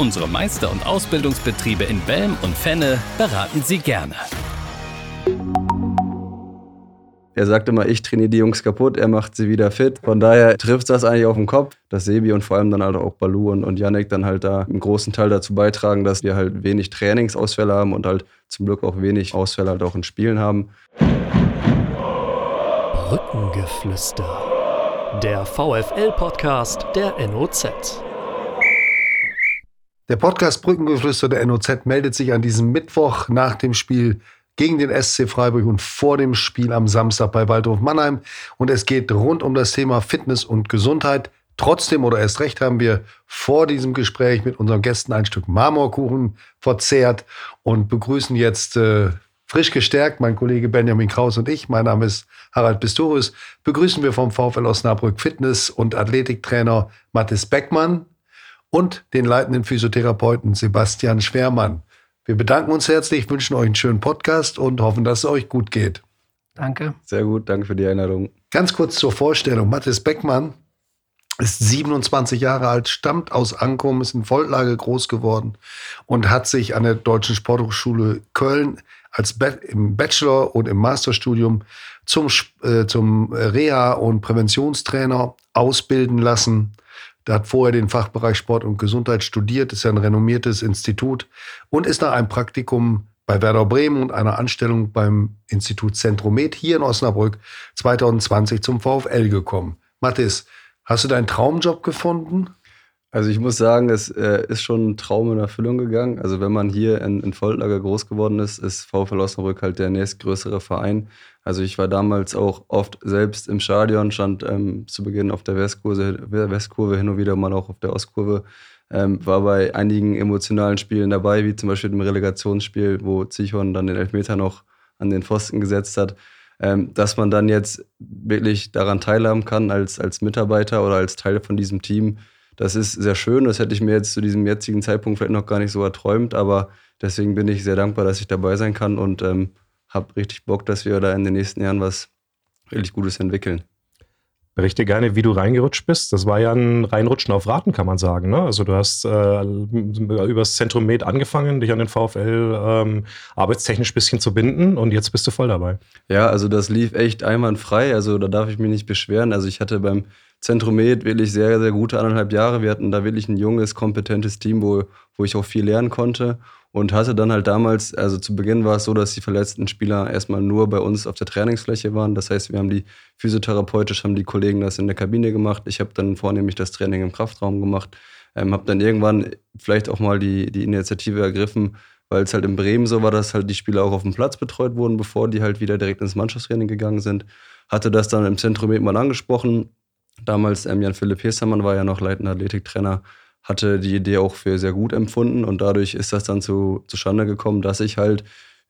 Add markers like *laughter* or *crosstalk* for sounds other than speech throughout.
Unsere Meister- und Ausbildungsbetriebe in Belm und Fenne beraten Sie gerne. Er sagt immer, ich trainiere die Jungs kaputt, er macht sie wieder fit. Von daher trifft das eigentlich auf den Kopf, dass Sebi und vor allem dann halt auch Balu und, und Yannick dann halt da einen großen Teil dazu beitragen, dass wir halt wenig Trainingsausfälle haben und halt zum Glück auch wenig Ausfälle halt auch in Spielen haben. Brückengeflüster. Der VFL-Podcast der NOZ. Der Podcast Brückengeflüster der NOZ meldet sich an diesem Mittwoch nach dem Spiel gegen den SC Freiburg und vor dem Spiel am Samstag bei Waldhof Mannheim. Und es geht rund um das Thema Fitness und Gesundheit. Trotzdem oder erst recht haben wir vor diesem Gespräch mit unseren Gästen ein Stück Marmorkuchen verzehrt und begrüßen jetzt äh, frisch gestärkt mein Kollege Benjamin Kraus und ich. Mein Name ist Harald Pistorius. Begrüßen wir vom VfL Osnabrück Fitness- und Athletiktrainer Mathis Beckmann und den leitenden Physiotherapeuten Sebastian Schwermann. Wir bedanken uns herzlich, wünschen euch einen schönen Podcast und hoffen, dass es euch gut geht. Danke. Sehr gut, danke für die Einladung. Ganz kurz zur Vorstellung. Mathis Beckmann ist 27 Jahre alt, stammt aus Ankum, ist in Voltlage groß geworden und hat sich an der Deutschen Sporthochschule Köln als Be im Bachelor- und im Masterstudium zum, äh, zum Reha- und Präventionstrainer ausbilden lassen. Der hat vorher den Fachbereich Sport und Gesundheit studiert, ist ja ein renommiertes Institut und ist nach einem Praktikum bei Werder Bremen und einer Anstellung beim Institut Zentromed hier in Osnabrück 2020 zum VfL gekommen. Mathis, hast du deinen Traumjob gefunden? Also ich muss sagen, es äh, ist schon ein Traum in Erfüllung gegangen. Also wenn man hier in, in Voltlager groß geworden ist, ist VfL Osnabrück halt der nächstgrößere Verein. Also ich war damals auch oft selbst im Stadion, stand ähm, zu Beginn auf der Westkurve, Westkurve, hin und wieder mal auch auf der Ostkurve. Ähm, war bei einigen emotionalen Spielen dabei, wie zum Beispiel dem Relegationsspiel, wo Zichon dann den Elfmeter noch an den Pfosten gesetzt hat. Ähm, dass man dann jetzt wirklich daran teilhaben kann als, als Mitarbeiter oder als Teil von diesem Team, das ist sehr schön. Das hätte ich mir jetzt zu diesem jetzigen Zeitpunkt vielleicht noch gar nicht so erträumt, aber deswegen bin ich sehr dankbar, dass ich dabei sein kann und ähm, habe richtig Bock, dass wir da in den nächsten Jahren was richtig Gutes entwickeln. Berichte gerne, wie du reingerutscht bist. Das war ja ein Reinrutschen auf Raten, kann man sagen. Ne? Also du hast äh, übers Zentrum Med angefangen, dich an den VfL ähm, arbeitstechnisch ein bisschen zu binden und jetzt bist du voll dabei. Ja, also das lief echt einwandfrei. Also da darf ich mich nicht beschweren. Also ich hatte beim Zentrum Med wirklich sehr, sehr gute anderthalb Jahre. Wir hatten da wirklich ein junges, kompetentes Team, wo, wo ich auch viel lernen konnte und hatte dann halt damals, also zu Beginn war es so, dass die verletzten Spieler erstmal nur bei uns auf der Trainingsfläche waren. Das heißt, wir haben die physiotherapeutisch, haben die Kollegen das in der Kabine gemacht. Ich habe dann vornehmlich das Training im Kraftraum gemacht. Ähm, habe dann irgendwann vielleicht auch mal die, die Initiative ergriffen, weil es halt in Bremen so war, dass halt die Spieler auch auf dem Platz betreut wurden, bevor die halt wieder direkt ins Mannschaftstraining gegangen sind. Hatte das dann im Zentrum eben mal angesprochen. Damals ähm, Jan-Philipp Hestermann war ja noch leitender Athletiktrainer hatte die Idee auch für sehr gut empfunden und dadurch ist das dann zu, zustande gekommen, dass ich halt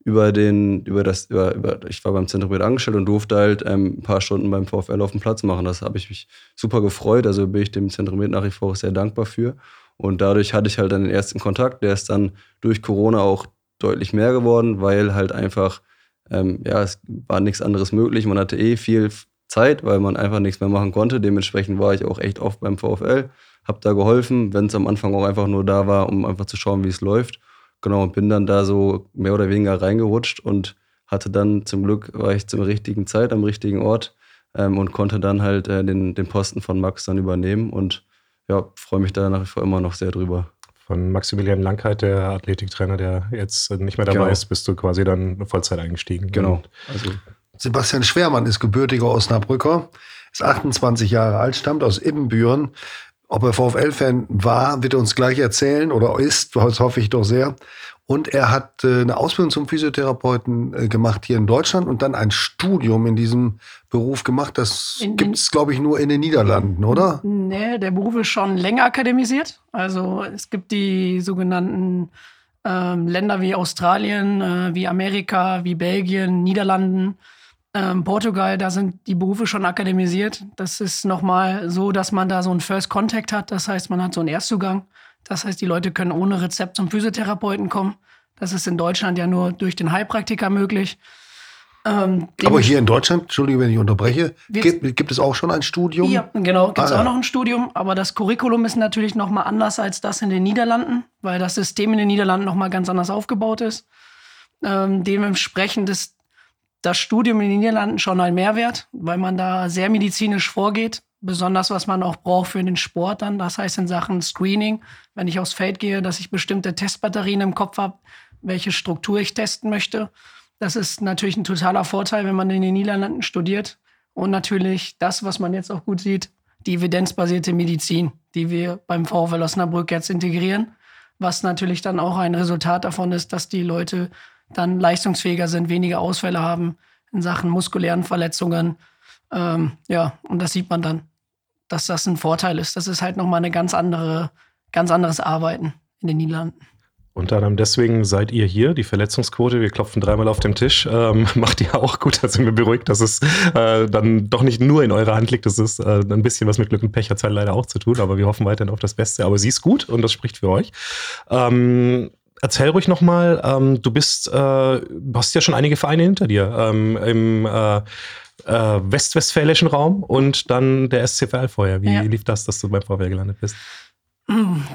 über den, über das, über, über ich war beim Zentrum mit angestellt und durfte halt ähm, ein paar Stunden beim VfL auf dem Platz machen. Das habe ich mich super gefreut. Also bin ich dem Zentrum mit nach wie vor sehr dankbar für. Und dadurch hatte ich halt dann den ersten Kontakt. Der ist dann durch Corona auch deutlich mehr geworden, weil halt einfach, ähm, ja, es war nichts anderes möglich. Man hatte eh viel Zeit, weil man einfach nichts mehr machen konnte. Dementsprechend war ich auch echt oft beim VfL habe da geholfen, wenn es am Anfang auch einfach nur da war, um einfach zu schauen, wie es läuft. Genau, und bin dann da so mehr oder weniger reingerutscht und hatte dann zum Glück, war ich zur richtigen Zeit am richtigen Ort ähm, und konnte dann halt äh, den, den Posten von Max dann übernehmen und ja, freue mich da nach wie vor immer noch sehr drüber. Von Maximilian Langkeit, der Athletiktrainer, der jetzt nicht mehr dabei Genau. ist, bist du quasi dann Vollzeit eingestiegen. Genau. Also Sebastian Schwermann ist gebürtiger Osnabrücker, ist 28 Jahre alt, stammt aus Ibbenbüren. Ob er VfL-Fan war, wird er uns gleich erzählen oder ist, das hoffe ich doch sehr. Und er hat äh, eine Ausbildung zum Physiotherapeuten äh, gemacht hier in Deutschland und dann ein Studium in diesem Beruf gemacht. Das gibt es, glaube ich, nur in den Niederlanden, oder? Nee, der Beruf ist schon länger akademisiert. Also es gibt die sogenannten Ähm, Länder wie Australien, äh, wie Amerika, wie Belgien, Niederlanden, ähm, Portugal, da sind die Berufe schon akademisiert. Das ist nochmal so, dass man da so einen First Contact hat. Das heißt, man hat so einen Erstzugang. Das heißt, die Leute können ohne Rezept zum Physiotherapeuten kommen. Das ist in Deutschland ja nur durch den Heilpraktiker möglich. Ähm, Aber hier in Deutschland, Entschuldige, wenn ich unterbreche, gibt, gibt, es auch schon ein Studium? Ja, genau, gibt es ah, auch ja. noch ein Studium. Aber das Curriculum ist natürlich noch mal anders als das in den Niederlanden, weil das System in den Niederlanden noch mal ganz anders aufgebaut ist. Ähm, dementsprechend ist das Studium in den Niederlanden schon ein Mehrwert, weil man da sehr medizinisch vorgeht. Besonders was man auch braucht für den Sport dann. Das heißt in Sachen Screening, wenn ich aufs Feld gehe, dass ich bestimmte Testbatterien im Kopf habe, welche Struktur ich testen möchte das ist natürlich ein totaler Vorteil, wenn man in den Niederlanden studiert. Und natürlich das, was man jetzt auch gut sieht, die evidenzbasierte Medizin, die wir beim VfL Osnabrück jetzt integrieren. Was natürlich dann auch ein Resultat davon ist, dass die Leute dann leistungsfähiger sind, weniger Ausfälle haben in Sachen muskulären Verletzungen. Ähm, ja, und das sieht man dann, dass das ein Vorteil ist. Das ist halt nochmal eine ganz andere, ganz anderes Arbeiten in den Niederlanden. Unter anderem deswegen seid ihr hier, die Verletzungsquote, wir klopfen dreimal auf dem Tisch, ähm, *laughs* macht ihr auch gut, da sind wir beruhigt, dass es äh, dann doch nicht nur in eurer Hand liegt, das ist äh, ein bisschen was mit Glück und Pech hat halt leider auch zu tun, aber wir hoffen weiterhin auf das Beste, aber sie ist gut und das spricht für euch. Ähm, erzähl ruhig nochmal, ähm, du bist, äh, hast ja schon einige Vereine hinter dir, ähm, im äh, äh, westwestfälischen Raum und dann der SCVL vorher. Wie ja. lief das, dass du beim VfL gelandet bist?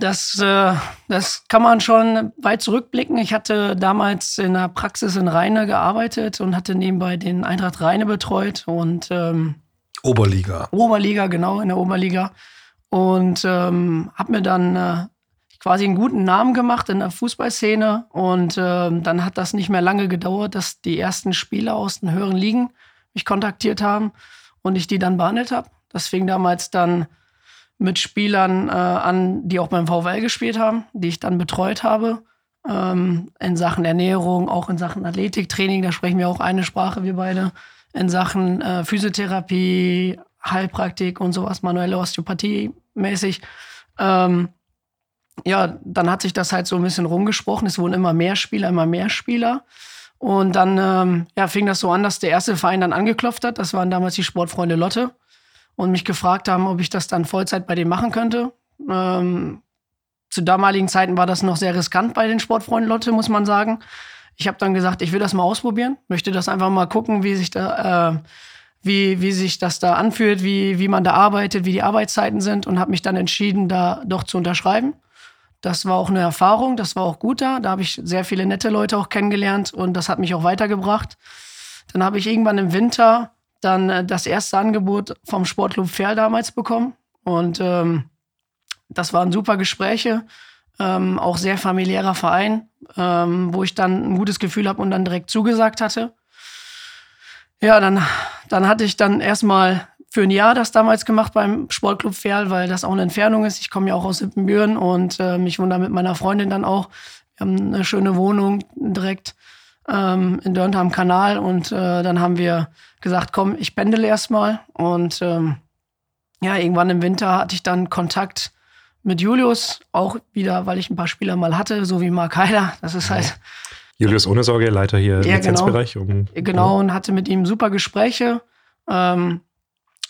Das, äh, das kann man schon weit zurückblicken. Ich hatte damals in der Praxis in Rheine gearbeitet und hatte nebenbei den Eintracht Rheine betreut und ähm, Oberliga. Oberliga, genau, in der Oberliga. Und ähm, habe mir dann äh, quasi einen guten Namen gemacht in der Fußballszene. Und ähm, dann hat das nicht mehr lange gedauert, dass die ersten Spieler aus den höheren Ligen mich kontaktiert haben und ich die dann behandelt habe. Das fing damals dann mit Spielern äh, an, die auch beim VWL gespielt haben, die ich dann betreut habe. Ähm, in Sachen Ernährung, auch in Sachen Athletiktraining, da sprechen wir auch eine Sprache, wir beide. In Sachen äh, Physiotherapie, Heilpraktik und sowas, manuelle Osteopathie mäßig. Ähm, ja, dann hat sich das halt so ein bisschen rumgesprochen. Es wurden immer mehr Spieler, immer mehr Spieler. Und dann ähm, ja, fing das so an, dass der erste Verein dann angeklopft hat. Das waren damals die Sportfreunde Lotte und mich gefragt haben, ob ich das dann Vollzeit bei denen machen könnte. Ähm, zu damaligen Zeiten war das noch sehr riskant bei den Sportfreunden Lotte, muss man sagen. Ich habe dann gesagt, ich will das mal ausprobieren, möchte das einfach mal gucken, wie sich da, äh, wie, wie sich das da anfühlt, wie, wie man da arbeitet, wie die Arbeitszeiten sind und habe mich dann entschieden, da doch zu unterschreiben. Das war auch eine Erfahrung, das war auch gut da. Da habe ich sehr viele nette Leute auch kennengelernt und das hat mich auch weitergebracht. Dann habe ich irgendwann im Winter dann äh, das erste Angebot vom Sportclub Fair damals bekommen. Und ähm, das waren super Gespräche, ähm, auch sehr familiärer Verein, ähm, wo ich dann ein gutes Gefühl habe und dann direkt zugesagt hatte. Ja, dann, dann hatte ich dann erstmal für ein Jahr das damals gemacht beim Sportclub Ferl, weil das auch eine Entfernung ist. Ich komme ja auch aus Sippenbüren und äh, ich wohne da mit meiner Freundin dann auch. Wir haben eine schöne Wohnung direkt ähm, in Dörnte am Kanal und äh, dann haben wir gesagt, komm, ich pendele erstmal und ähm, ja, irgendwann im Winter hatte ich dann Kontakt mit Julius, auch wieder, weil ich ein paar Spieler mal hatte, so wie Mark Heiler. Das ist halt. *laughs* Julius ohne Sorge, Leiter hier im ja, genau. Lizenzbereich. Genau, um, genau, und hatte mit ihm super Gespräche. Ähm,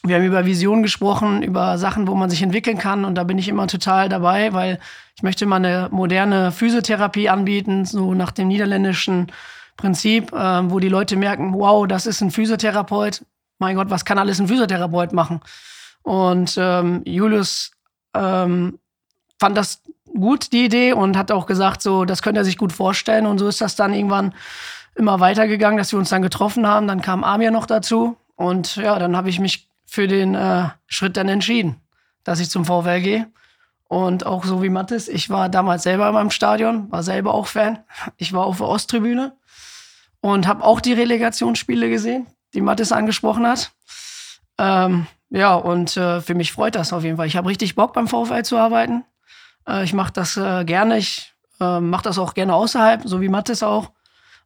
wir haben über Visionen gesprochen, über Sachen, wo man sich entwickeln kann. Und da bin ich immer total dabei, weil ich möchte mal eine moderne Physiotherapie anbieten, so nach dem niederländischen Prinzip, äh, wo die Leute merken, wow, das ist ein Physiotherapeut. Mein Gott, was kann alles ein Physiotherapeut machen? Und ähm, Julius ähm, fand das gut, die Idee, und hat auch gesagt, so, das könnte er sich gut vorstellen. Und so ist das dann irgendwann immer weitergegangen, dass wir uns dann getroffen haben. Dann kam Amir noch dazu. Und ja, dann habe ich mich für den äh, Schritt dann entschieden, dass ich zum VfL gehe. Und auch so wie Mathis, ich war damals selber in meinem Stadion, war selber auch Fan. Ich war auf der Osttribüne und habe auch die Relegationsspiele gesehen, die Mathis angesprochen hat. Ähm, ja, und äh, für mich freut das auf jeden Fall. Ich habe richtig Bock beim VfL zu arbeiten. Äh, ich mache das äh, gerne. Ich äh, mache das auch gerne außerhalb, so wie Mathis auch.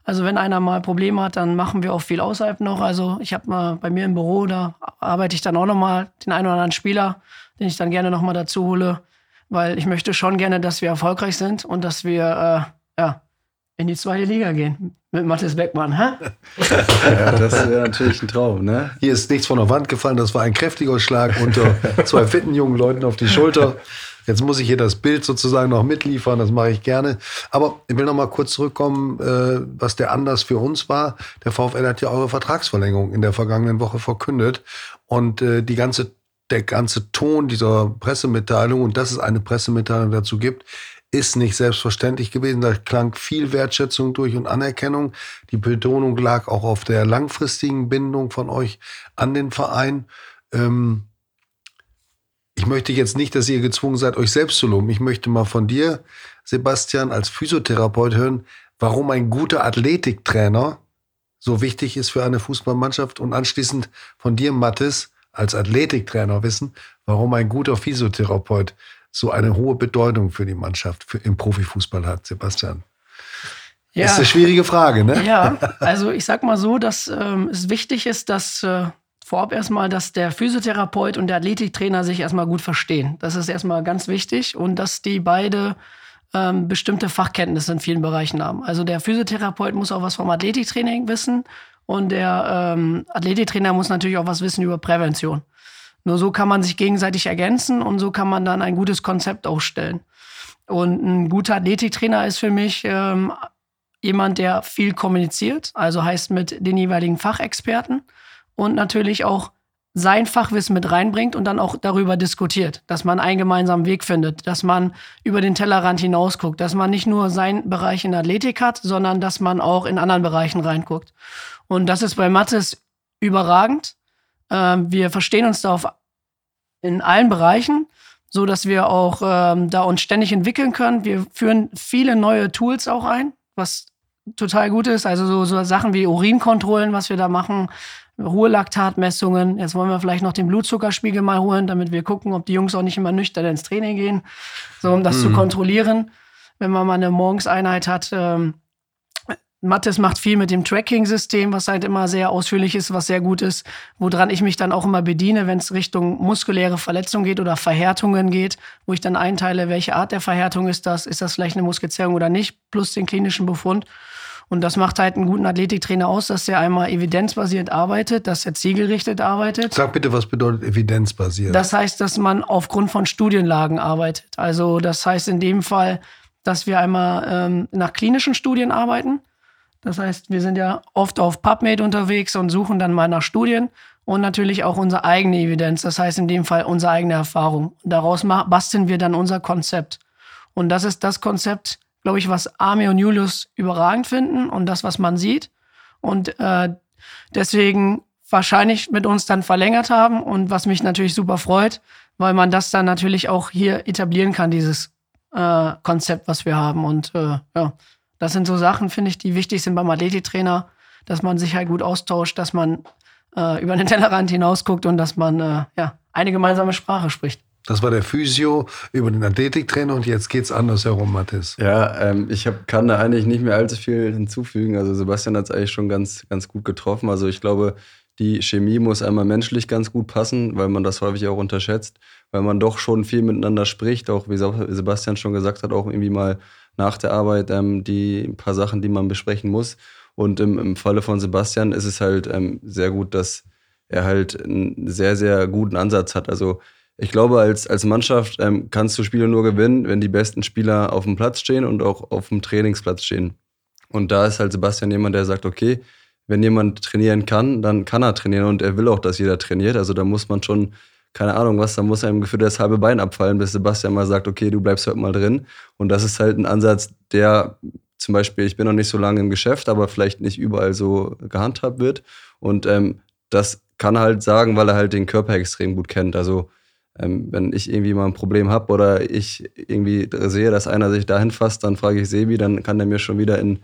Also wenn einer mal Probleme hat, dann machen wir auch viel außerhalb noch. Also ich habe mal bei mir im Büro, da arbeite ich dann auch noch mal den einen oder anderen Spieler, den ich dann gerne noch mal dazu hole, weil ich möchte schon gerne, dass wir erfolgreich sind und dass wir ja, in die zweite Liga gehen mit Mathis Beckmann. Hä? Ja, das wäre natürlich ein Traum, ne? Hier ist nichts von der Wand gefallen, das war ein kräftiger Schlag unter zwei fitten jungen Leuten auf die Schulter. Jetzt muss ich hier das Bild sozusagen noch mitliefern, das mache ich gerne. Aber ich will noch mal kurz zurückkommen, äh, was der Anlass für uns war. Der VfL hat ja eure Vertragsverlängerung in der vergangenen Woche verkündet. Und äh, die ganze, der ganze Ton dieser Pressemitteilung, und dass es eine Pressemitteilung dazu gibt, ist nicht selbstverständlich gewesen. Da klang viel Wertschätzung durch und Anerkennung. Die Betonung lag auch auf der langfristigen Bindung von euch an den Verein. Ähm, ich möchte jetzt nicht, dass ihr gezwungen seid, euch selbst zu loben. Ich möchte mal von dir, Sebastian, als Physiotherapeut hören, warum ein guter Athletiktrainer so wichtig ist für eine Fußballmannschaft und anschließend von dir, Mathis, als Athletiktrainer wissen, warum ein guter Physiotherapeut so eine hohe Bedeutung für die Mannschaft für, im Profifußball hat, Sebastian. Ja. Ist eine schwierige Frage, ne? Ja, *laughs* also ich sag mal so, dass ähm, es wichtig ist, dass äh, vorab erstmal, dass der Physiotherapeut und der Athletiktrainer sich erstmal gut verstehen. Das ist erstmal ganz wichtig und dass die beide ähm, bestimmte Fachkenntnisse in vielen Bereichen haben. Also der Physiotherapeut muss auch was vom Athletiktraining wissen und der ähm, Athletiktrainer muss natürlich auch was wissen über Prävention. Nur so kann man sich gegenseitig ergänzen und so kann man dann ein gutes Konzept aufstellen. Und ein guter Athletiktrainer ist für mich ähm, jemand, der viel kommuniziert, also heißt mit den jeweiligen Fachexperten und natürlich auch sein Fachwissen mit reinbringt und dann auch darüber diskutiert, dass man einen gemeinsamen Weg findet, dass man über den Tellerrand hinausguckt, dass man nicht nur seinen Bereich in Athletik hat, sondern dass man auch in anderen Bereichen reinguckt. Und das ist bei Mathis überragend. Ähm, wir verstehen uns da in allen Bereichen, so dass wir auch ähm, da uns ständig entwickeln können. Wir führen viele neue Tools auch ein, was total gut ist. Also so, so Sachen wie Urinkontrollen, was wir da machen, Ruhelaktatmessungen. Jetzt wollen wir vielleicht noch den Blutzuckerspiegel mal holen, damit wir gucken, ob die Jungs auch nicht immer nüchtern ins Training gehen, so um das mhm. zu kontrollieren. Wenn man mal eine Morgenseinheit hat, ähm, Mattes macht viel mit dem Tracking-System, was halt immer sehr ausführlich ist, was sehr gut ist, woran ich mich dann auch immer bediene, wenn es Richtung muskuläre Verletzung geht oder Verhärtungen geht, wo ich dann einteile, welche Art der Verhärtung ist das, ist das vielleicht eine Muskelzerrung oder nicht, plus den klinischen Befund. Und das macht halt einen guten Athletiktrainer aus, dass er einmal evidenzbasiert arbeitet, dass er zielgerichtet arbeitet. Sag bitte, was bedeutet evidenzbasiert? Das heißt, dass man aufgrund von Studienlagen arbeitet. Also das heißt in dem Fall, dass wir einmal ähm, nach klinischen Studien arbeiten. Das heißt, wir sind ja oft auf PubMed unterwegs und suchen dann mal nach Studien und natürlich auch unsere eigene Evidenz. Das heißt in dem Fall unsere eigene Erfahrung. Daraus basteln wir dann unser Konzept. Und das ist das Konzept, glaube ich, was Arme und Julius überragend finden und das, was man sieht. Und äh, deswegen wahrscheinlich mit uns dann verlängert haben und was mich natürlich super freut, weil man das dann natürlich auch hier etablieren kann, dieses äh, Konzept, was wir haben. Und äh, ja, das sind so Sachen, finde ich, die wichtig sind beim Athletiktrainer, dass man sich halt gut austauscht, dass man äh, über den Tellerrand hinausguckt und dass man äh, ja, eine gemeinsame Sprache spricht. Das war der Physio über den Athletiktrainer und jetzt geht's andersherum, Mathis. Ja, ähm, ich hab, kann da eigentlich nicht mehr allzu viel hinzufügen. Also Sebastian hat es eigentlich schon ganz, ganz gut getroffen. Also ich glaube, die Chemie muss einmal menschlich ganz gut passen, weil man das häufig auch unterschätzt, weil man doch schon viel miteinander spricht, auch wie Sebastian schon gesagt hat, auch irgendwie mal nach der Arbeit ähm, die paar Sachen, die man besprechen muss. Und im, im Falle von Sebastian ist es halt ähm, sehr gut, dass er halt einen sehr, sehr guten Ansatz hat. Also ich glaube, als, als Mannschaft ähm, kannst du Spiele nur gewinnen, wenn die besten Spieler auf dem Platz stehen und auch auf dem Trainingsplatz stehen. Und da ist halt Sebastian jemand, der sagt, okay, wenn jemand trainieren kann, dann kann er trainieren und er will auch, dass jeder trainiert. Also da muss man schon, keine Ahnung was, da muss einem gefühlt das halbe Bein abfallen, bis Sebastian mal sagt, okay, du bleibst heute mal drin. Und das ist halt ein Ansatz, der zum Beispiel, ich bin noch nicht so lange im Geschäft, aber vielleicht nicht überall so gehandhabt wird. Und ähm, das kann er halt sagen, weil er halt den Körper extrem gut kennt. Also wenn ich irgendwie mal ein Problem habe oder ich irgendwie sehe, dass einer sich dahin fasst, dann frage ich Sebi, dann kann der mir schon wieder in,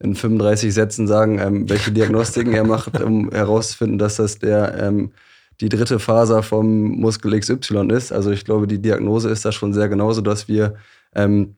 in 35 Sätzen sagen, ähm, welche Diagnostiken er macht, um herauszufinden, dass das der ähm, die dritte Faser vom Muskel XY ist. Also ich glaube, die Diagnose ist da schon sehr genauso, dass wir ähm,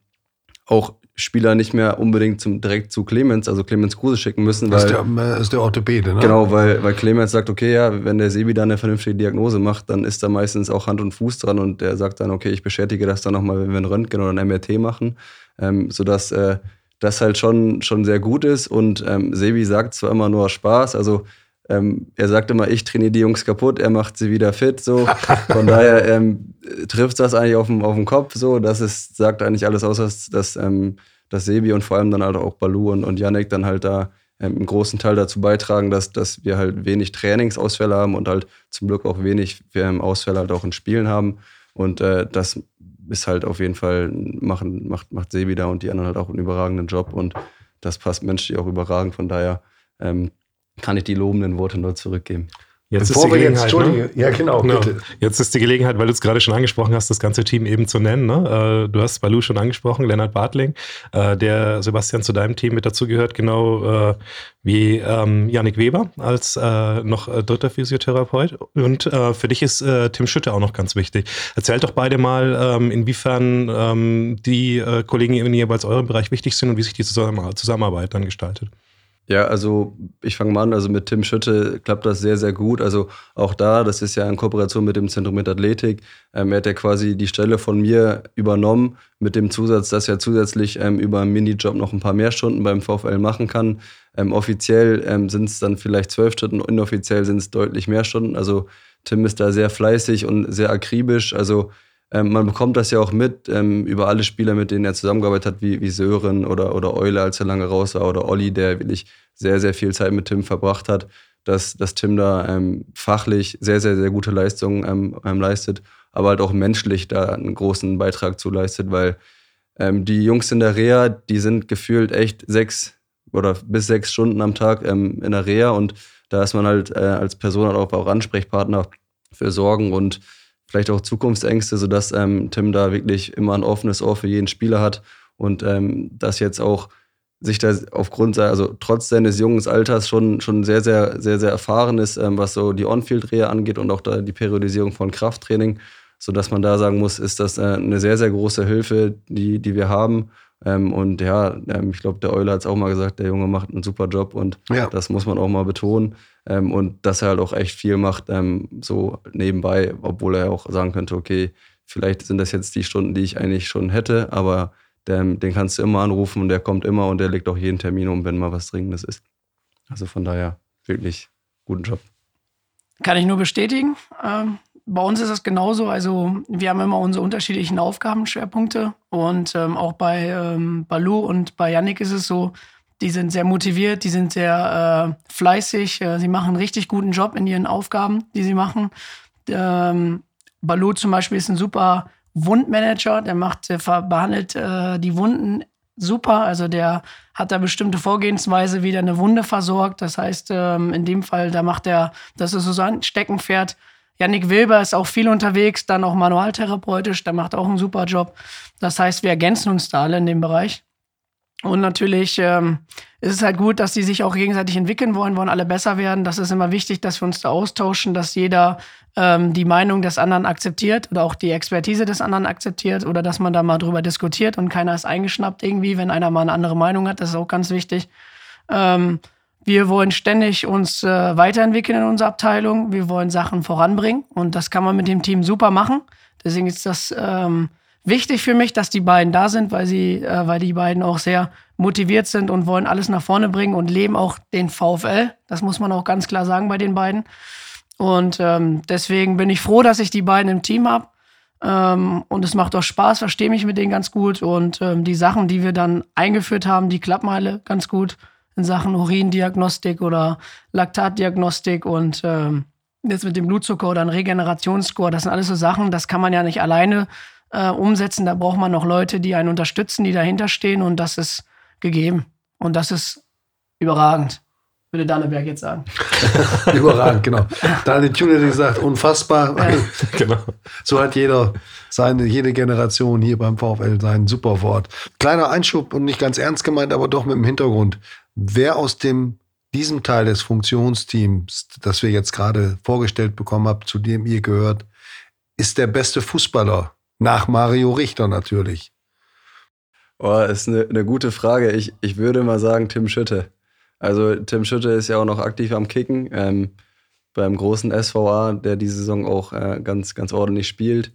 auch Spieler nicht mehr unbedingt zum, direkt zu Clemens, also Clemens Kruse schicken müssen. Weil, das, ist der, das ist der Orthopäde, ne? Genau, weil, weil Clemens sagt, okay, ja, wenn der Sebi dann eine vernünftige Diagnose macht, dann ist da meistens auch Hand und Fuß dran und der sagt dann, okay, ich bestätige das dann nochmal, wenn wir ein Röntgen oder ein MRT machen, ähm, sodass äh, das halt schon, schon sehr gut ist. Und ähm, Sebi sagt zwar immer nur Spaß, also ähm, er sagt immer, ich trainiere die Jungs kaputt, er macht sie wieder fit. So. Von daher *laughs* ähm, trifft das eigentlich auf den, auf den Kopf. So. Das ist, sagt eigentlich alles aus, dass, dass, ähm, dass Sebi und vor allem dann halt auch Balu und, und Yannick dann halt da ähm, einen großen Teil dazu beitragen, dass, dass wir halt wenig Trainingsausfälle haben und halt zum Glück auch wenig Ausfälle halt auch in Spielen haben. Und äh, das ist halt auf jeden Fall, machen, macht, macht Sebi da und die anderen halt auch einen überragenden Job und das passt menschlich auch überragend. Von daher ähm, kann ich die lobenden Worte nur zurückgeben. Jetzt Bevor ist die Gelegenheit, ne? ja genau, genau, bitte. Jetzt ist die Gelegenheit, weil du es gerade schon angesprochen hast, das ganze Team eben zu nennen. Ne? Äh, du hast Balu schon angesprochen, Lennart Bartling, äh, der Sebastian zu deinem Team mit dazugehört, genau äh, wie ähm, Yannick Weber als noch dritter Physiotherapeut. Und für dich ist Tim Schütte auch noch ganz wichtig. Erzählt doch beide mal, ähm, inwiefern ähm, die Kollegen in jeweils eurem Bereich wichtig sind und wie sich die Zusammenarbeit dann gestaltet. Ja, also ich fange mal an, also mit Tim Schütte klappt das sehr, sehr gut. Also auch da, das ist ja in Kooperation mit dem Zentrum mit Athletik. Ähm, er hat ja quasi die Stelle von mir übernommen, mit dem Zusatz, dass er zusätzlich ähm, über einen Minijob noch ein paar mehr Stunden beim VfL machen kann. Ähm, offiziell ähm, sind es dann vielleicht zwölf Stunden, inoffiziell sind es deutlich mehr Stunden. Also Tim ist da sehr fleißig und sehr akribisch. Also ähm, man bekommt das ja auch mit ähm, über alle Spieler, mit denen er zusammengearbeitet hat, wie, wie Sören oder, oder Eule, als er lange raus war, oder Olli, der wirklich sehr, sehr viel Zeit mit Tim verbracht hat, dass, dass Tim da ähm, fachlich sehr, sehr, sehr gute Leistungen ähm, ähm, leistet, aber halt auch menschlich da einen großen Beitrag zu leistet, weil ähm, die Jungs in der Reha, die sind gefühlt echt sechs oder bis sechs Stunden am Tag in der Reha und da ist man halt äh, als Person halt auch, auch Ansprechpartner für Sorgen und vielleicht auch Zukunftsängste, sodass ähm, Tim da wirklich immer ein offenes Ohr für jeden Spieler hat und ähm, das jetzt auch sich da aufgrund, also trotz seines jungen Alters schon, schon sehr, sehr, sehr, sehr erfahren ist, ähm, was so die On-Field-Rehe angeht und auch da die Periodisierung von Krafttraining, sodass man da sagen muss, ist das äh, eine sehr, sehr große Hilfe, die, die wir haben. Ähm, und ja, ähm, ich glaube, der Euler hat es auch mal gesagt, der Junge macht einen super Job und ja. das muss man auch mal betonen. Ähm, und dass er halt auch echt viel macht, ähm, so nebenbei, obwohl er auch sagen könnte, okay, vielleicht sind das jetzt die Stunden, die ich eigentlich schon hätte, aber den, den kannst du immer anrufen und der kommt immer und der legt auch jeden Termin um, wenn mal was Dringendes ist. Also von daher wirklich guten Job. Kann ich nur bestätigen. Bei uns ist das genauso. Also wir haben immer unsere unterschiedlichen Aufgabenschwerpunkte und ähm, auch bei ähm, Balu und bei Yannick ist es so, die sind sehr motiviert, die sind sehr äh, fleißig, äh, sie machen einen richtig guten Job in ihren Aufgaben, die sie machen. Ähm, Balu zum Beispiel ist ein super Wundmanager, der macht, der behandelt äh, die Wunden super. Also der hat da bestimmte Vorgehensweise, wie der eine Wunde versorgt. Das heißt, ähm, in dem Fall, da macht er, das ist so sein Steckenpferd. Yannick Wilber ist auch viel unterwegs, dann auch manualtherapeutisch, der macht auch einen super Job. Das heißt, wir ergänzen uns da alle in dem Bereich. Und natürlich ähm, ist es halt gut, dass die sich auch gegenseitig entwickeln wollen, wollen alle besser werden. Das ist immer wichtig, dass wir uns da austauschen, dass jeder ähm, die Meinung des anderen akzeptiert oder auch die Expertise des anderen akzeptiert oder dass man da mal drüber diskutiert und keiner ist eingeschnappt irgendwie, wenn einer mal eine andere Meinung hat. Das ist auch ganz wichtig. Ähm, wir wollen ständig uns äh, weiterentwickeln in unserer Abteilung. Wir wollen Sachen voranbringen und das kann man mit dem Team super machen. Deswegen ist das ähm, wichtig für mich, dass die beiden da sind, weil sie, äh, weil die beiden auch sehr motiviert sind und wollen alles nach vorne bringen und leben auch den VfL. Das muss man auch ganz klar sagen bei den beiden. Und ähm, deswegen bin ich froh, dass ich die beiden im Team habe. Ähm, und es macht auch Spaß, verstehe mich mit denen ganz gut. Und ähm, die Sachen, die wir dann eingeführt haben, die klappen alle ganz gut in Sachen Urindiagnostik oder Laktatdiagnostik und ähm, jetzt mit dem Blutzucker oder ein Regenerationsscore. Das sind alles so Sachen, das kann man ja nicht alleine äh, umsetzen. Da braucht man noch Leute, die einen unterstützen, die dahinter stehen und das ist gegeben. Und das ist überragend, würde Danneberg jetzt sagen. *laughs* überragend, genau. Daniel Thune hat gesagt, unfassbar. Ja. *laughs* genau. So hat jeder seine, jede Generation hier beim VfL sein super Wort. Kleiner Einschub und nicht ganz ernst gemeint, aber doch mit dem Hintergrund. Wer aus dem diesem Teil des Funktionsteams, das wir jetzt gerade vorgestellt bekommen haben, zu dem ihr gehört, ist der beste Fußballer nach Mario Richter natürlich. Oh, ist eine, eine gute Frage. Ich, ich würde mal sagen Tim Schütte. Also Tim Schütte ist ja auch noch aktiv am Kicken. Ähm, beim großen SVA, der die Saison auch äh, ganz, ganz ordentlich spielt.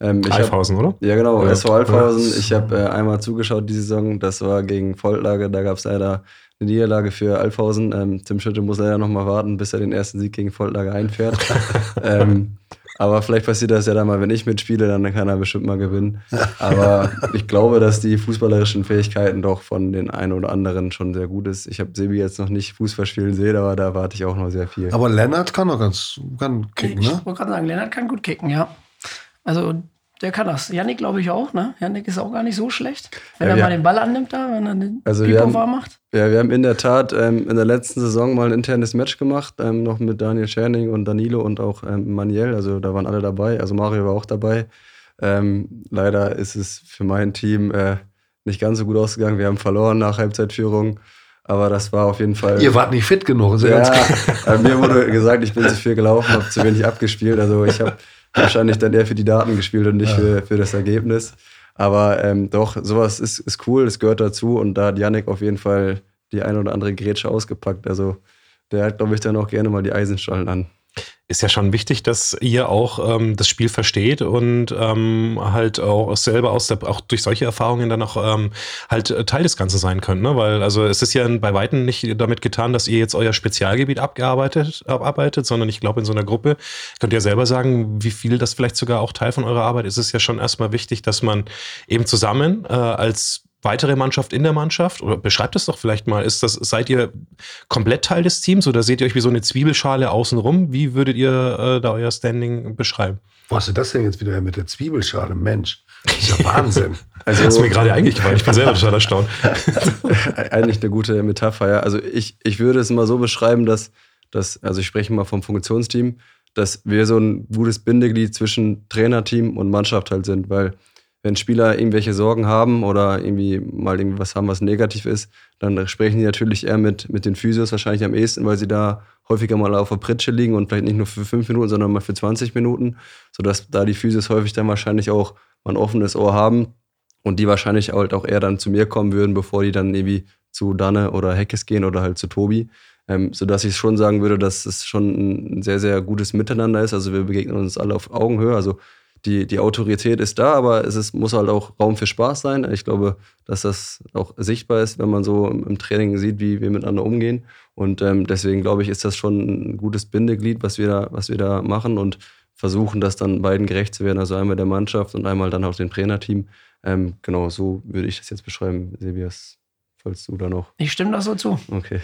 Ähm, ich Alfhausen, hab, oder? Ja, genau, Ja. SV Alfhausen. Ich habe äh, einmal zugeschaut die Saison. Das war gegen Voltlage. Da gab es leider eine Niederlage für Alfhausen. Ähm, Tim Schütte muss leider noch mal warten, bis er den ersten Sieg gegen Voltlage einfährt. *laughs* ähm, aber vielleicht passiert das ja dann mal, wenn ich mitspiele, dann kann er bestimmt mal gewinnen. Aber *laughs* ich glaube, dass die fußballerischen Fähigkeiten doch von den einen oder anderen schon sehr gut ist. Ich habe Sebi jetzt noch nicht Fußball spielen sehen, aber da warte ich auch noch sehr viel. Aber Lennart kann doch ganz kann kicken, ich ne? wollte gerade sagen, Lennart kann gut kicken, ja. Also der kann das. Yannick glaube ich auch, ne? Yannick ist auch gar nicht so schlecht. Wenn Ja, er mal den Ball annimmt da, wenn er den Also wir Pipo haben- warm macht. Ja, wir haben in der Tat ähm, in der letzten Saison mal ein internes Match gemacht, ähm, noch mit Daniel Scherning und Danilo und auch ähm, Maniel. Also da waren alle dabei. Also Mario war auch dabei. Ähm, leider ist es für mein Team äh, nicht ganz so gut ausgegangen. Wir haben verloren nach Halbzeitführung. Aber das war auf jeden Fall. Ihr wart nicht fit genug, ist ja, ganz klar. äh, mir wurde gesagt, ich bin zu viel gelaufen, habe zu wenig abgespielt. Also ich habe wahrscheinlich dann eher für die Daten gespielt und nicht für, für das Ergebnis. Aber ähm, doch, sowas ist, ist cool, es gehört dazu. Und da hat Yannick auf jeden Fall die eine oder andere Grätsche ausgepackt. Also der hat, glaube ich, dann auch gerne mal die Eisenstollen an. Ist ja schon wichtig, dass ihr auch ähm, das Spiel versteht und ähm, halt auch selber aus der, auch durch solche Erfahrungen dann auch ähm, halt äh, Teil des Ganzen sein könnt, ne? Weil also es ist ja bei Weitem nicht damit getan, dass ihr jetzt euer Spezialgebiet abgearbeitet, abarbeitet, sondern ich glaube, in so einer Gruppe könnt ihr selber sagen, wie viel das vielleicht sogar auch Teil von eurer Arbeit ist. Es ist ja schon erstmal wichtig, dass man eben zusammen äh, als weitere Mannschaft in der Mannschaft oder beschreibt es doch vielleicht mal, ist das, seid ihr komplett Teil des Teams oder seht ihr euch wie so eine Zwiebelschale außenrum? Wie würdet ihr äh, da euer Standing beschreiben? Wo hast du das denn jetzt wieder mit der Zwiebelschale? Mensch, das ist ja Wahnsinn. *laughs* Also Das ist mir gerade eingefallen. Ich bin selber total erstaunt. *laughs* eigentlich eine gute Metapher, ja. Also ich, ich würde es mal so beschreiben, dass, dass, also ich spreche mal vom Funktionsteam, dass wir so ein gutes Bindeglied zwischen Trainerteam und Mannschaft halt sind, weil wenn Spieler irgendwelche Sorgen haben oder irgendwie mal irgendwie was haben, was negativ ist, dann sprechen die natürlich eher mit, mit den Physios wahrscheinlich am ehesten, weil sie da häufiger mal auf der Pritsche liegen und vielleicht nicht nur für fünf Minuten, sondern mal für 20 Minuten, sodass da die Physios häufig dann wahrscheinlich auch mal ein offenes Ohr haben und die wahrscheinlich halt auch eher dann zu mir kommen würden, bevor die dann irgendwie zu Danne oder Heckes gehen oder halt zu Tobi. Ähm, sodass ich schon sagen würde, dass es schon ein sehr, sehr gutes Miteinander ist. Also wir begegnen uns alle auf Augenhöhe. Also die, die Autorität ist da, aber es ist, muss halt auch Raum für Spaß sein. Ich glaube, dass das auch sichtbar ist, wenn man so im, Training sieht, wie wir miteinander umgehen. Und ähm, deswegen glaube ich, ist das schon ein gutes Bindeglied, was wir da, was wir da machen und versuchen, das dann beiden gerecht zu werden. Also einmal der Mannschaft und einmal dann auch dem Trainerteam. Ähm, genau, so würde ich das jetzt beschreiben, Sebias, falls du da noch. Ich stimme das so zu. Okay.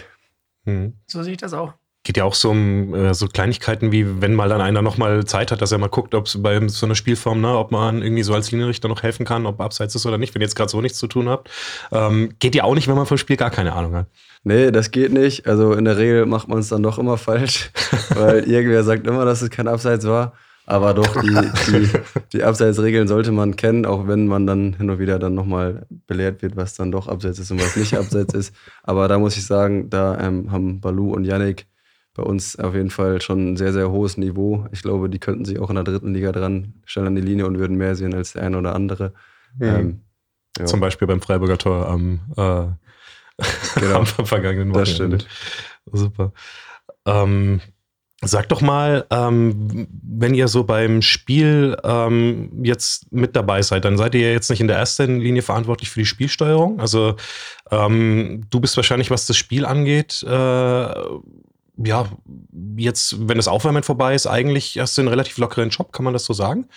Hm. So sehe ich das auch. Geht ja auch so um äh, so Kleinigkeiten wie, wenn mal dann einer nochmal Zeit hat, dass er mal guckt, ob es bei so einer Spielform, ne, ob man irgendwie so als Linienrichter noch helfen kann, ob abseits ist oder nicht, wenn ihr jetzt gerade so nichts zu tun habt. Ähm, geht ja auch nicht, wenn man vom Spiel gar keine Ahnung hat. Nee, das geht nicht. Also in der Regel macht man es dann doch immer falsch, *laughs* weil irgendwer sagt immer, dass es kein Abseits war. Aber doch, die, die, die Abseitsregeln sollte man kennen, auch wenn man dann hin und wieder dann nochmal belehrt wird, was dann doch Abseits ist und was nicht Abseits ist. Aber da muss ich sagen, da ähm, haben Balu und Yannick bei uns auf jeden Fall schon ein sehr, sehr hohes Niveau. Ich glaube, die könnten sich auch in der dritten Liga dran stellen an die Linie und würden mehr sehen als der eine oder andere. Ähm, ja. Zum Beispiel beim Freiburger Tor am, äh, *laughs* Genau. am vergangenen Das Wochenende. stimmt. Super. Ähm, sag doch mal, ähm, wenn ihr so beim Spiel ähm, jetzt mit dabei seid, dann seid ihr ja jetzt nicht in der ersten Linie verantwortlich für die Spielsteuerung. Also ähm, du bist wahrscheinlich, was das Spiel angeht, äh, ja, jetzt, wenn das Aufwärmen vorbei ist, eigentlich hast du einen relativ lockeren Job, kann man das so sagen?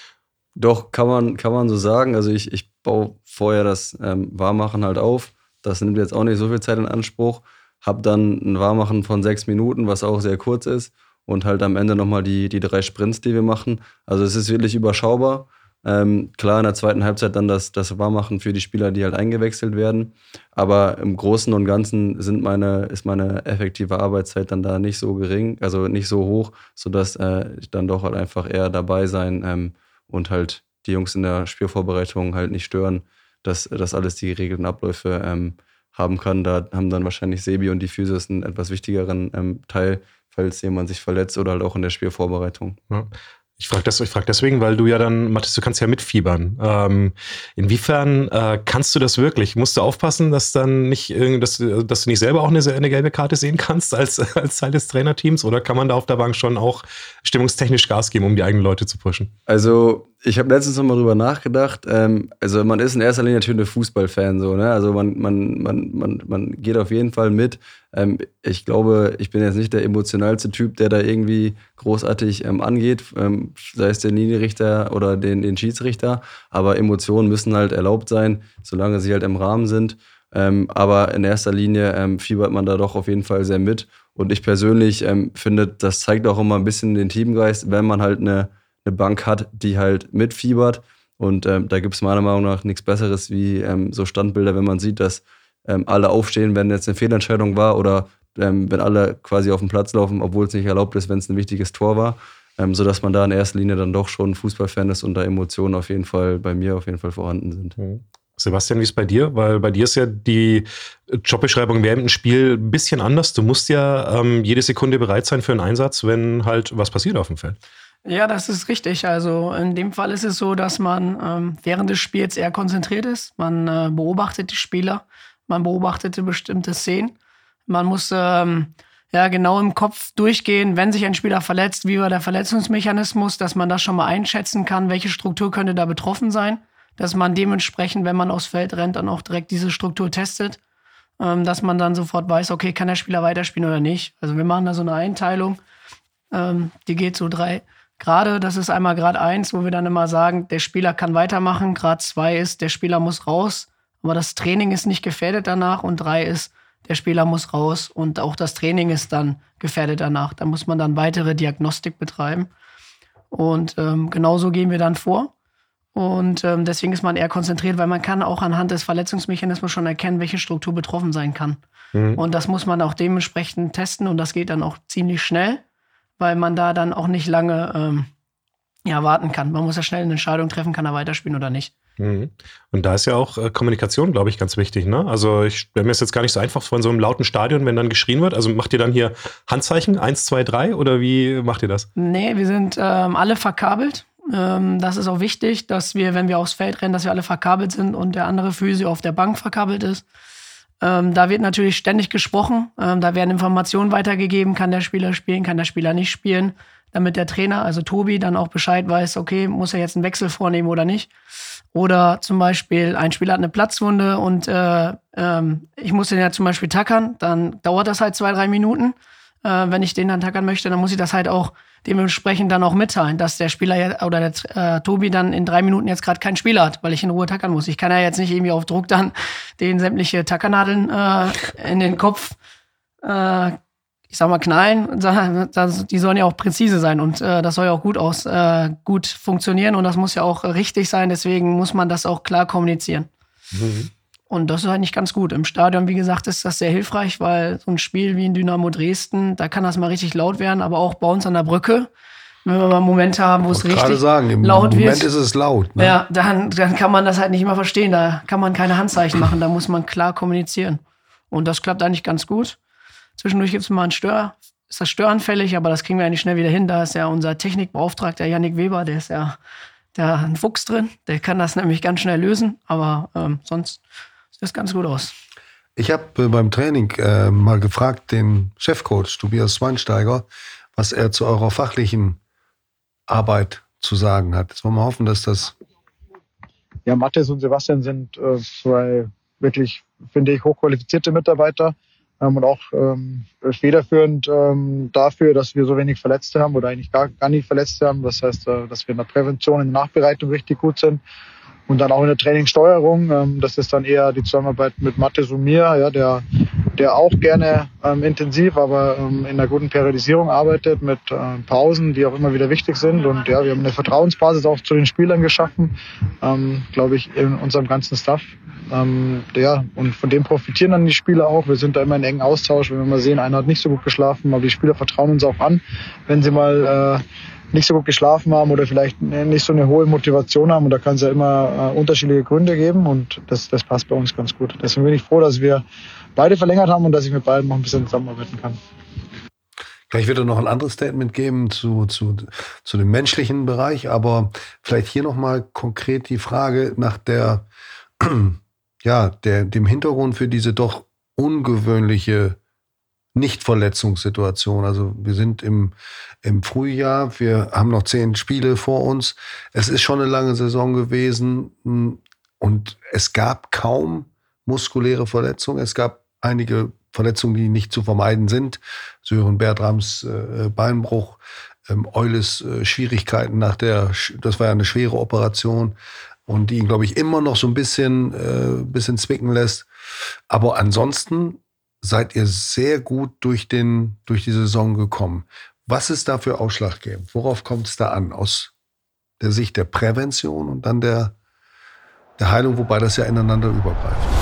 Doch, kann man, kann man so sagen. Also ich, ich baue vorher das ähm, Warmmachen halt auf. Das nimmt jetzt auch nicht so viel Zeit in Anspruch. Hab dann ein Warmmachen von sechs Minuten, was auch sehr kurz ist. Und halt am Ende nochmal die, die drei Sprints, die wir machen. Also es ist wirklich überschaubar. Ähm, klar, in der zweiten Halbzeit dann das, das Warmmachen für die Spieler, die halt eingewechselt werden. Aber im Großen und Ganzen sind meine, ist meine effektive Arbeitszeit dann da nicht so gering, also nicht so hoch, sodass äh, ich dann doch halt einfach eher dabei sein ähm, und halt die Jungs in der Spielvorbereitung halt nicht stören, dass das alles die geregelten Abläufe ähm, haben kann. Da haben dann wahrscheinlich Sebi und die Physios einen etwas wichtigeren ähm, Teil, falls jemand sich verletzt oder halt auch in der Spielvorbereitung. Ja. Ich frage frag deswegen, weil du ja dann, Mathis, du kannst ja mitfiebern. Ähm, inwiefern äh, kannst du das wirklich? Musst du aufpassen, dass dann nicht dass, dass du nicht selber auch eine, eine, gelbe Karte sehen kannst als, *laughs* als Teil des Trainerteams? Oder kann man da auf der Bank schon auch stimmungstechnisch Gas geben, um die eigenen Leute zu pushen? Also, ich habe letztens noch mal drüber nachgedacht. Ähm, also, man ist in erster Linie natürlich ein Fußballfan, so, ne? Also, man, man, man, man, man geht auf jeden Fall mit. Ähm, ich glaube, ich bin jetzt nicht der emotionalste Typ, der da irgendwie großartig ähm, angeht, ähm, sei es der Linienrichter oder den, den Schiedsrichter. Aber Emotionen müssen halt erlaubt sein, solange sie halt im Rahmen sind. Ähm, aber in erster Linie ähm, fiebert man da doch auf jeden Fall sehr mit. Und ich persönlich ähm, finde, das zeigt auch immer ein bisschen den Teamgeist, wenn man halt eine, eine Bank hat, die halt mitfiebert. Und ähm, da gibt es meiner Meinung nach nichts Besseres wie ähm, so Standbilder, wenn man sieht, dass ähm, alle aufstehen, wenn jetzt eine Fehlentscheidung war oder ähm, wenn alle quasi auf den Platz laufen, obwohl es nicht erlaubt ist, wenn es ein wichtiges Tor war. Ähm, sodass man da in erster Linie dann doch schon Fußballfan ist und da Emotionen auf jeden Fall bei mir auf jeden Fall vorhanden sind. Mhm. Sebastian, wie ist bei dir? Weil bei dir ist ja die Jobbeschreibung während dem Spiel ein bisschen anders. Du musst ja ähm, jede Sekunde bereit sein für einen Einsatz, wenn halt was passiert auf dem Feld. Ja, das ist richtig. Also in dem Fall ist es so, dass man ähm, während des Spiels eher konzentriert ist. Man äh, beobachtet die Spieler man beobachtete bestimmte Szenen. Man muss ähm, ja genau im Kopf durchgehen, wenn sich ein Spieler verletzt, wie war der Verletzungsmechanismus, dass man das schon mal einschätzen kann, welche Struktur könnte da betroffen sein, dass man dementsprechend, wenn man aufs Feld rennt, dann auch direkt diese Struktur testet, ähm, dass man dann sofort weiß, okay, kann der Spieler weiterspielen oder nicht. Also wir machen da so eine Einteilung, ähm, die geht so drei Grade, das ist einmal Grad 1, wo wir dann immer sagen, der Spieler kann weitermachen. Grad 2 ist, der Spieler muss raus aber das Training ist nicht gefährdet danach. Und drei ist, der Spieler muss raus und auch das Training ist dann gefährdet danach. Da muss man dann weitere Diagnostik betreiben. Und ähm, genauso gehen wir dann vor. Und ähm, deswegen ist man eher konzentriert, weil man kann auch anhand des Verletzungsmechanismus schon erkennen, welche Struktur betroffen sein kann. Mhm. Und das muss man auch dementsprechend testen und das geht dann auch ziemlich schnell, weil man da dann auch nicht lange ähm, ja, warten kann. Man muss ja schnell eine Entscheidung treffen, kann er weiterspielen oder nicht. Mhm. Und da ist ja auch äh, Kommunikation, glaube ich, ganz wichtig. Ne? Also ich stelle mir es jetzt gar nicht so einfach vor in so einem lauten Stadion, wenn dann geschrien wird. Also macht ihr dann hier Handzeichen, 1, 2, 3 oder wie macht ihr das? Nee, wir sind ähm, alle verkabelt. Ähm, das ist auch wichtig, dass wir, wenn wir aufs Feld rennen, dass wir alle verkabelt sind und der andere Physio auf der Bank verkabelt ist. Ähm, da wird natürlich ständig gesprochen. Ähm, da werden Informationen weitergegeben. Kann der Spieler spielen, kann der Spieler nicht spielen, damit der Trainer, also Tobi, dann auch Bescheid weiß, okay, muss er jetzt einen Wechsel vornehmen oder nicht. Oder zum Beispiel, ein Spieler hat eine Platzwunde und äh, ähm, ich muss den ja zum Beispiel tackern, dann dauert das halt zwei, drei Minuten. Äh, wenn ich den dann tackern möchte, dann muss ich das halt auch dementsprechend dann auch mitteilen, dass der Spieler oder der äh, Tobi dann in drei Minuten jetzt gerade keinen Spieler hat, weil ich in Ruhe tackern muss. Ich kann ja jetzt nicht irgendwie auf Druck dann *laughs* den sämtliche Tackernadeln äh, in den Kopf äh, ich sag mal, knallen, die sollen ja auch präzise sein und äh, das soll ja auch gut aus, äh, gut funktionieren und das muss ja auch richtig sein, deswegen muss man das auch klar kommunizieren. Mhm. Und das ist halt nicht ganz gut. Im Stadion, wie gesagt, ist das sehr hilfreich, weil so ein Spiel wie in Dynamo Dresden, da kann das mal richtig laut werden, aber auch bei uns an der Brücke, wenn wir mal Momente haben, wo es richtig sagen, im laut Moment wird. ist es laut. Ne? Ja, dann, dann kann man das halt nicht immer verstehen. Da kann man keine Handzeichen machen, da muss man klar kommunizieren. Und das klappt eigentlich ganz gut. Zwischendurch gibt es mal ein Stör, ist das störanfällig, aber das kriegen wir eigentlich schnell wieder hin. Da ist ja unser Technikbeauftragter Yannick Weber, der ist ja der ein Fuchs drin, der kann das nämlich ganz schnell lösen, aber ähm, sonst sieht das ganz gut aus. Ich habe äh, beim Training äh, mal gefragt, den Chefcoach Tobias Schweinsteiger, was er zu eurer fachlichen Arbeit zu sagen hat. Jetzt wollen wir hoffen, dass das. Ja, Mathis und Sebastian sind äh, zwei wirklich, finde ich, hochqualifizierte Mitarbeiter und auch ähm, federführend ähm, dafür, dass wir so wenig Verletzte haben oder eigentlich gar, gar nicht Verletzte haben. Das heißt, äh, dass wir in der Prävention, in der Nachbereitung richtig gut sind. Und dann auch in der Trainingssteuerung, ähm, das ist dann eher die Zusammenarbeit mit Mattes und mir, ja, der, der auch gerne ähm, intensiv, aber ähm, in einer guten Periodisierung arbeitet, mit äh, Pausen, die auch immer wieder wichtig sind. Und ja, wir haben eine Vertrauensbasis auch zu den Spielern geschaffen, ähm, glaube ich, in unserem ganzen Staff. Ähm, ja, und von dem profitieren dann die Spieler auch. Wir sind da immer in engen Austausch. Wenn wir mal sehen, einer hat nicht so gut geschlafen, aber die Spieler vertrauen uns auch an, wenn sie mal äh, nicht so gut geschlafen haben oder vielleicht nicht so eine hohe Motivation haben. Und da kann es ja immer äh, unterschiedliche Gründe geben und das, das passt bei uns ganz gut. Deswegen bin ich froh, dass wir beide verlängert haben und dass ich mit beiden noch ein bisschen zusammenarbeiten kann. Gleich wird er noch ein anderes Statement geben zu, zu, zu dem menschlichen Bereich, aber vielleicht hier nochmal konkret die Frage nach der, *clears throat* ja, der, dem Hintergrund für diese doch ungewöhnliche Nicht-Verletzungssituation. Also wir sind im, im Frühjahr, wir haben noch zehn Spiele vor uns. Es ist schon eine lange Saison gewesen hm, und es gab kaum muskuläre Verletzungen. Es gab einige Verletzungen, die nicht zu vermeiden sind. Sören Bertrams äh, Beinbruch, ähm, Eules äh, Schwierigkeiten nach der, das war ja eine schwere Operation und die ihn, glaube ich, immer noch so ein bisschen, äh, bisschen zwicken lässt. Aber ansonsten seid ihr sehr gut durch, den, durch die Saison gekommen. Was ist da für ausschlaggebend? Worauf kommt es da an? Aus der Sicht der Prävention und dann der, der Heilung, wobei das ja ineinander übergreift.